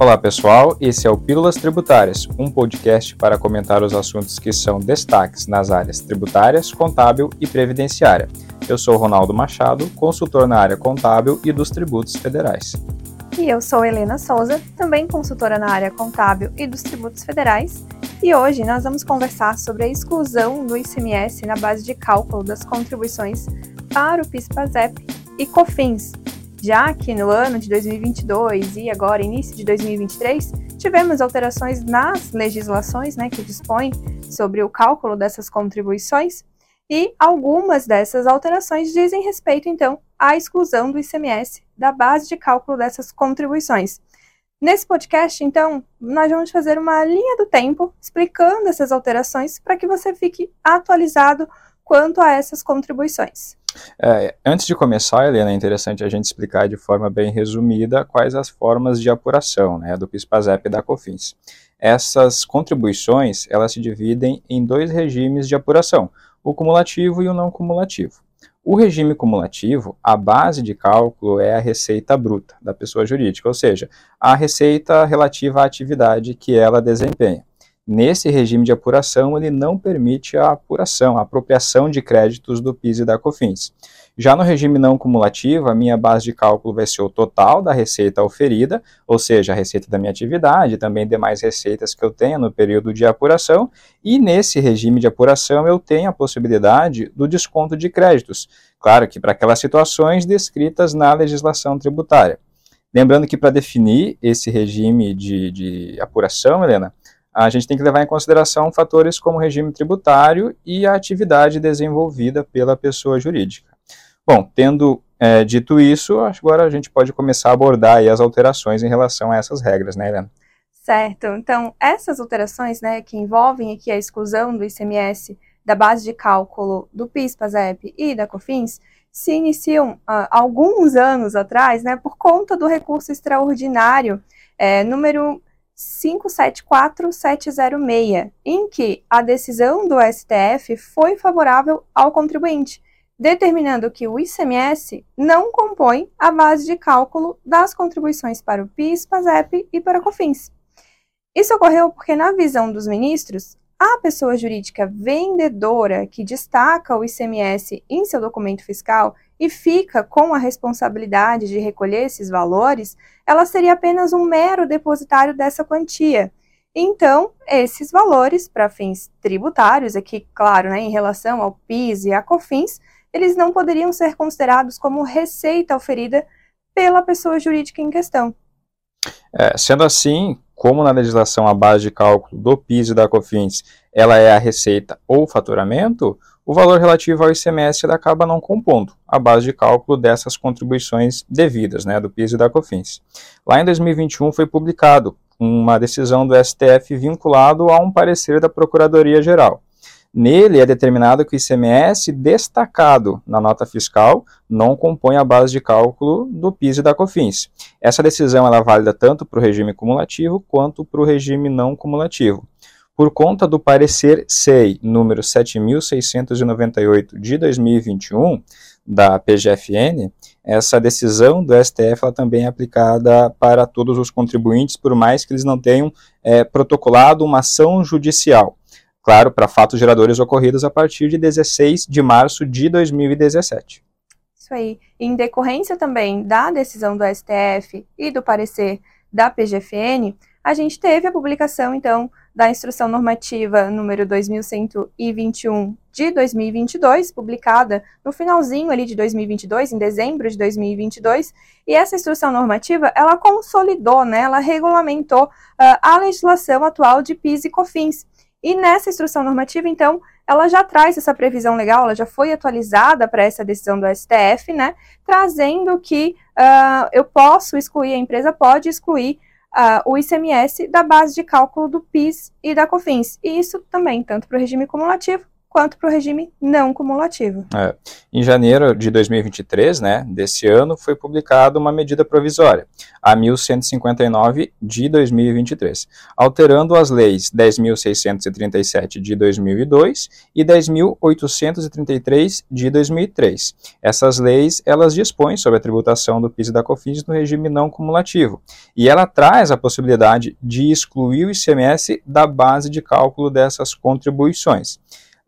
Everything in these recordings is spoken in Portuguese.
Olá pessoal, esse é o Pílulas Tributárias, um podcast para comentar os assuntos que são destaques nas áreas tributárias, contábil e previdenciária. Eu sou Ronaldo Machado, consultor na área contábil e dos tributos federais. E eu sou Helena Souza, também consultora na área contábil e dos tributos federais. E hoje nós vamos conversar sobre a exclusão do ICMS na base de cálculo das contribuições para o PIS/PASEP e COFINS, já que no ano de 2022 e agora início de 2023 tivemos alterações nas legislações né, que dispõem sobre o cálculo dessas contribuições e algumas dessas alterações dizem respeito então à exclusão do ICMS da base de cálculo dessas contribuições. Nesse podcast, então, nós vamos fazer uma linha do tempo explicando essas alterações para que você fique atualizado quanto a essas contribuições. É, antes de começar, Helena, é interessante a gente explicar de forma bem resumida quais as formas de apuração né, do PIS/PASEP e da COFINS. Essas contribuições elas se dividem em dois regimes de apuração, o cumulativo e o não cumulativo. O regime cumulativo, a base de cálculo é a receita bruta da pessoa jurídica, ou seja, a receita relativa à atividade que ela desempenha. Nesse regime de apuração, ele não permite a apuração, a apropriação de créditos do PIS e da COFINS. Já no regime não cumulativo, a minha base de cálculo vai ser o total da receita oferida, ou seja, a receita da minha atividade, também demais receitas que eu tenho no período de apuração, e nesse regime de apuração eu tenho a possibilidade do desconto de créditos. Claro que para aquelas situações descritas na legislação tributária. Lembrando que para definir esse regime de, de apuração, Helena, a gente tem que levar em consideração fatores como regime tributário e a atividade desenvolvida pela pessoa jurídica. Bom, tendo é, dito isso, agora a gente pode começar a abordar as alterações em relação a essas regras, né, Helena? Certo. Então, essas alterações, né, que envolvem aqui a exclusão do ICMS da base de cálculo do PIS, PASEP e da COFINS, se iniciam uh, alguns anos atrás, né, por conta do recurso extraordinário é, número 574706, em que a decisão do STF foi favorável ao contribuinte, determinando que o ICMS não compõe a base de cálculo das contribuições para o PIS, PASEP e para COFINS. Isso ocorreu porque, na visão dos ministros, a pessoa jurídica vendedora que destaca o ICMS em seu documento fiscal e fica com a responsabilidade de recolher esses valores, ela seria apenas um mero depositário dessa quantia. Então, esses valores, para fins tributários, aqui, claro, né, em relação ao PIS e à COFINS, eles não poderiam ser considerados como receita oferida pela pessoa jurídica em questão. É, sendo assim, como na legislação a base de cálculo do PIS e da COFINS ela é a receita ou faturamento, o valor relativo ao ICMS acaba não compondo a base de cálculo dessas contribuições devidas, né, do PIS e da COFINS. Lá em 2021 foi publicado uma decisão do STF vinculado a um parecer da Procuradoria-Geral. Nele é determinado que o ICMS destacado na nota fiscal não compõe a base de cálculo do PIS e da COFINS. Essa decisão é válida tanto para o regime cumulativo quanto para o regime não cumulativo. Por conta do parecer SEI número 7698 de 2021 da PGFN, essa decisão do STF também é aplicada para todos os contribuintes, por mais que eles não tenham é, protocolado uma ação judicial. Claro, para fatos geradores ocorridos a partir de 16 de março de 2017. Isso aí. Em decorrência também da decisão do STF e do parecer da PGFN, a gente teve a publicação, então, da Instrução Normativa número 2121 de 2022, publicada no finalzinho ali de 2022, em dezembro de 2022, e essa instrução normativa, ela consolidou, né, ela regulamentou uh, a legislação atual de PIS e COFINS. E nessa instrução normativa, então, ela já traz essa previsão legal, ela já foi atualizada para essa decisão do STF, né, trazendo que uh, eu posso excluir, a empresa pode excluir uh, o ICMS da base de cálculo do PIS e da COFINS. E isso também, tanto para o regime cumulativo quanto para o regime não cumulativo. É. Em janeiro de 2023, né, desse ano, foi publicada uma medida provisória, a 1159 de 2023, alterando as leis 10.637 de 2002 e 10.833 de 2003. Essas leis, elas dispõem sobre a tributação do PIS e da COFINS no regime não cumulativo, e ela traz a possibilidade de excluir o ICMS da base de cálculo dessas contribuições.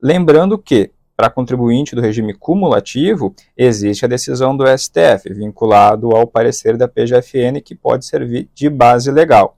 Lembrando que, para contribuinte do regime cumulativo, existe a decisão do STF, vinculado ao parecer da PGFN, que pode servir de base legal.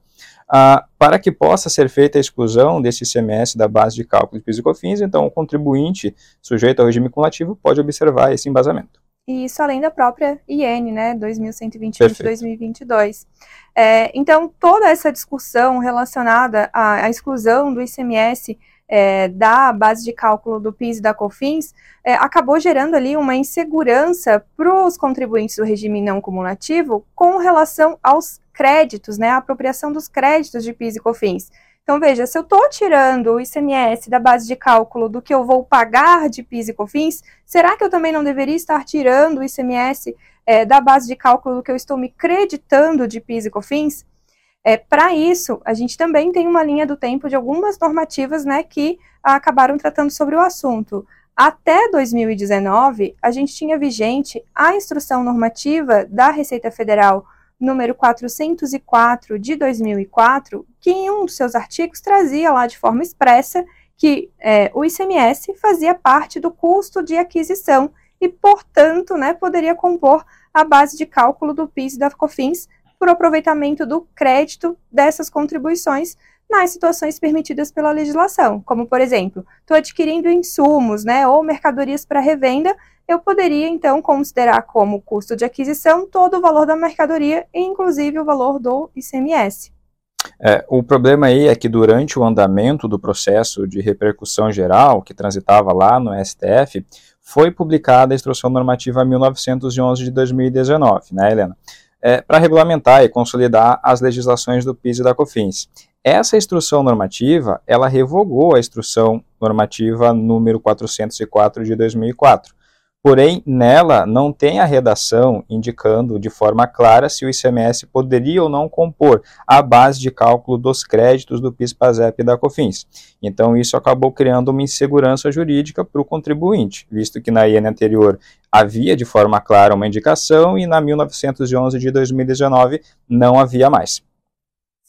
Ah, para que possa ser feita a exclusão desse ICMS da base de cálculo de PIS e COFINS, então o contribuinte sujeito ao regime cumulativo pode observar esse embasamento. E isso além da própria IN, né, 2121 de 2022. É, então, toda essa discussão relacionada à, à exclusão do ICMS é, da base de cálculo do PIS e da COFINS, é, acabou gerando ali uma insegurança para os contribuintes do regime não cumulativo com relação aos créditos, né, a apropriação dos créditos de PIS e COFINS. Então, veja, se eu estou tirando o ICMS da base de cálculo do que eu vou pagar de PIS e COFINS, será que eu também não deveria estar tirando o ICMS é, da base de cálculo do que eu estou me creditando de PIS e COFINS? É, Para isso, a gente também tem uma linha do tempo de algumas normativas né, que acabaram tratando sobre o assunto. Até 2019, a gente tinha vigente a instrução normativa da Receita Federal número 404 de 2004, que em um dos seus artigos trazia lá de forma expressa que é, o ICMS fazia parte do custo de aquisição e, portanto, né, poderia compor a base de cálculo do PIS e da COFINS por aproveitamento do crédito dessas contribuições nas situações permitidas pela legislação, como por exemplo, estou adquirindo insumos, né, ou mercadorias para revenda, eu poderia então considerar como custo de aquisição todo o valor da mercadoria, inclusive o valor do ICMS. É, o problema aí é que durante o andamento do processo de repercussão geral, que transitava lá no STF, foi publicada a Instrução Normativa 1911 de 2019, né, Helena? É, para regulamentar e consolidar as legislações do PIS e da COFINS. Essa instrução normativa, ela revogou a instrução normativa número 404 de 2004, Porém, nela não tem a redação indicando de forma clara se o ICMS poderia ou não compor a base de cálculo dos créditos do PIS/PASEP e da COFINS. Então, isso acabou criando uma insegurança jurídica para o contribuinte, visto que na IN anterior havia de forma clara uma indicação e na 1911 de 2019 não havia mais.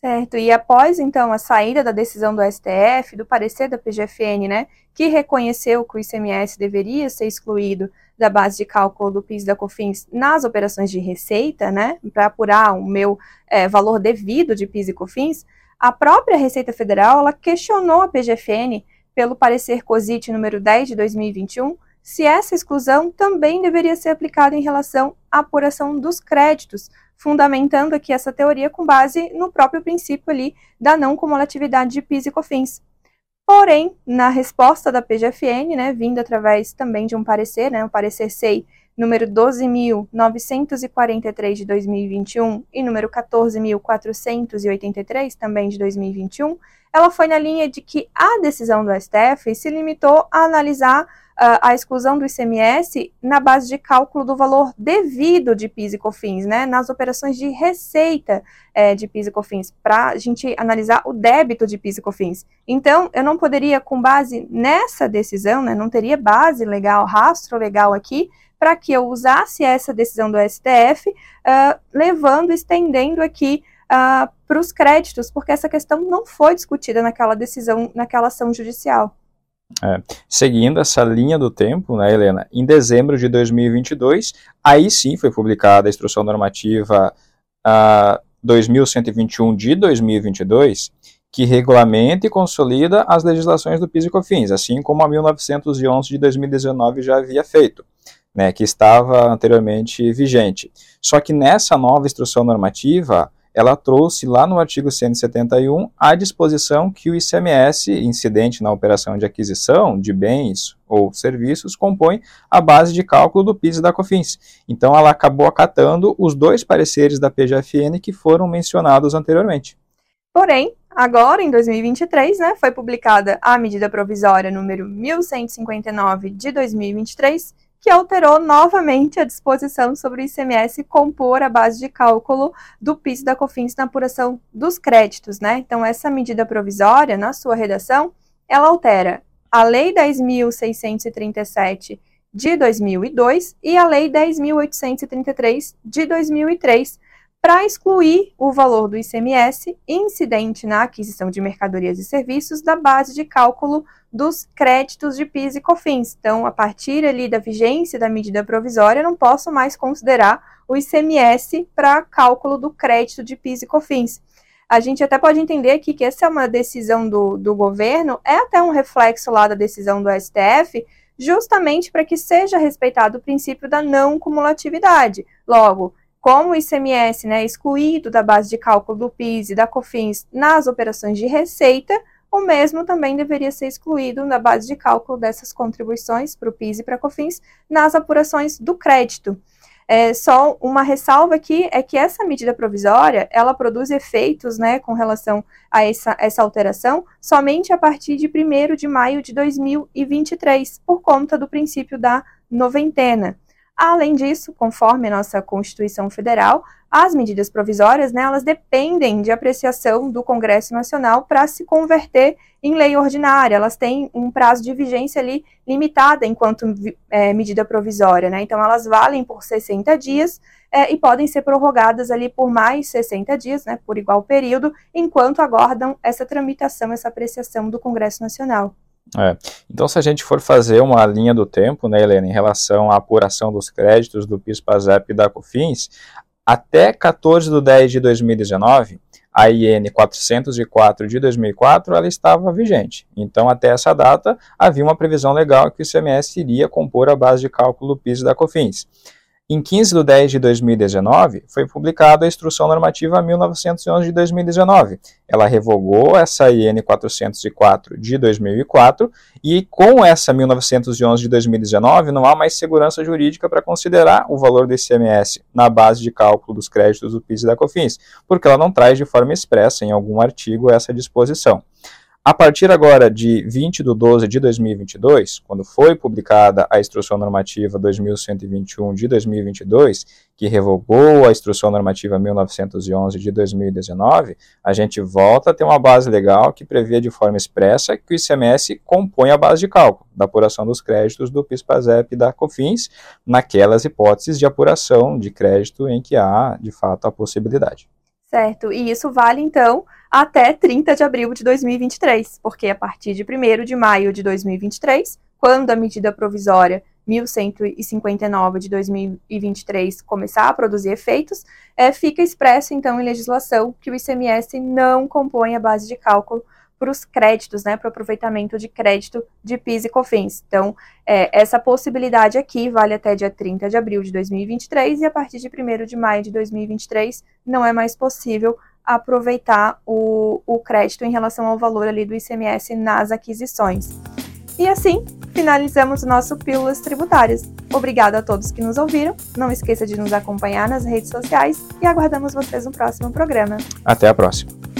Certo, e após então a saída da decisão do STF, do parecer da PGFN, né, que reconheceu que o ICMS deveria ser excluído da base de cálculo do PIS da COFINS nas operações de receita, né, para apurar o meu é, valor devido de PIS e COFINS, a própria Receita Federal ela questionou a PGFN pelo parecer COSIT número 10 de 2021 se essa exclusão também deveria ser aplicada em relação à apuração dos créditos, fundamentando aqui essa teoria com base no próprio princípio ali da não cumulatividade de PIS e COFINS. Porém, na resposta da PGFN, né, vindo através também de um parecer, né, o parecer SEI número 12.943 de 2021 e número 14.483 também de 2021, ela foi na linha de que a decisão do STF se limitou a analisar a exclusão do ICMS na base de cálculo do valor devido de PIS e COFINS, né, nas operações de receita é, de PIS e COFINS, para a gente analisar o débito de PIS e COFINS. Então, eu não poderia, com base nessa decisão, né, não teria base legal, rastro legal aqui, para que eu usasse essa decisão do STF, uh, ah, levando, estendendo aqui uh, para os créditos, porque essa questão não foi discutida naquela decisão, naquela ação judicial. É, seguindo essa linha do tempo, né, Helena, em dezembro de 2022, aí sim foi publicada a Instrução Normativa uh, 2121 de 2022, que regulamenta e consolida as legislações do PIS e COFINS, assim como a 1911 de 2019 já havia feito, né, que estava anteriormente vigente. Só que nessa nova instrução normativa, ela trouxe lá no artigo 171 a disposição que o ICMS incidente na operação de aquisição de bens ou serviços compõe a base de cálculo do PIS e da COFINS. Então ela acabou acatando os dois pareceres da PGFN que foram mencionados anteriormente. Porém, agora, em 2023, né, foi publicada a medida provisória número 1159 de 2023, que alterou novamente a disposição sobre o ICMS compor a base de cálculo do PIS da COFINS na apuração dos créditos, né? Então, essa medida provisória, na sua redação, ela altera a Lei 10.637 de 2002 e a Lei 10.833 de 2003, para excluir o valor do ICMS incidente na aquisição de mercadorias e serviços da base de cálculo dos créditos de PIS e COFINS. Então, a partir ali da vigência da medida provisória, não posso mais considerar o ICMS para cálculo do crédito de PIS e COFINS. A gente até pode entender aqui que essa é uma decisão do, do governo, é até um reflexo lá da decisão do STF, justamente para que seja respeitado o princípio da não cumulatividade. Logo, como o ICMS né, é excluído da base de cálculo do PIS e da COFINS nas operações de receita, o mesmo também deveria ser excluído da base de cálculo dessas contribuições para o PIS e para a COFINS nas apurações do crédito. É, só uma ressalva aqui é que essa medida provisória ela produz efeitos né, com relação a essa, essa alteração somente a partir de 1 de maio de 2023, por conta do princípio da noventena. Além disso, conforme a nossa Constituição Federal, as medidas provisórias, né, elas dependem de apreciação do Congresso Nacional para se converter em lei ordinária. Elas têm um prazo de vigência ali limitada enquanto é, medida provisória, né? Então elas valem por 60 dias é, e podem ser prorrogadas ali por mais 60 dias, né, por igual período, enquanto aguardam essa tramitação, essa apreciação do Congresso Nacional. É. Então, se a gente for fazer uma linha do tempo, né, Helena, em relação à apuração dos créditos do PIS, PASEP e da COFINS, até 14 de 10 de 2019, a IN 404 de 2004 ela estava vigente. Então, até essa data, havia uma previsão legal que o ICMS iria compor a base de cálculo do PIS e da COFINS. Em 15 de 10 de 2019, foi publicada a Instrução Normativa 1911 de 2019. Ela revogou essa IN 404 de 2004 e com essa 1911 de 2019 não há mais segurança jurídica para considerar o valor do ICMS na base de cálculo dos créditos do PIS e da COFINS, porque ela não traz de forma expressa em algum artigo essa disposição. A partir agora de 20 de 12 de 2022, quando foi publicada a Instrução Normativa 2121 de 2022, que revogou a Instrução Normativa 1911 de 2019, a gente volta a ter uma base legal que prevê de forma expressa que o ICMS compõe a base de cálculo da apuração dos créditos do PIS/PASEP e da COFINS, naquelas hipóteses de apuração de crédito em que há, de fato, a possibilidade. Certo, e isso vale, então, até 30 de abril de 2023, porque a partir de 1 de maio de 2023, quando a medida provisória 1159 de 2023 começar a produzir efeitos, é, fica expresso, então, em legislação que o ICMS não compõe a base de cálculo para os créditos, né, para o aproveitamento de crédito de PIS e COFINS. Então, é, essa possibilidade aqui vale até dia 30 de abril de 2023 e a partir de 1 de maio de 2023 não é mais possível aproveitar o, o crédito em relação ao valor ali do ICMS nas aquisições. E assim, finalizamos o nosso Pílulas Tributárias. Obrigada a todos que nos ouviram. Não esqueça de nos acompanhar nas redes sociais e aguardamos vocês no próximo programa. Até a próxima.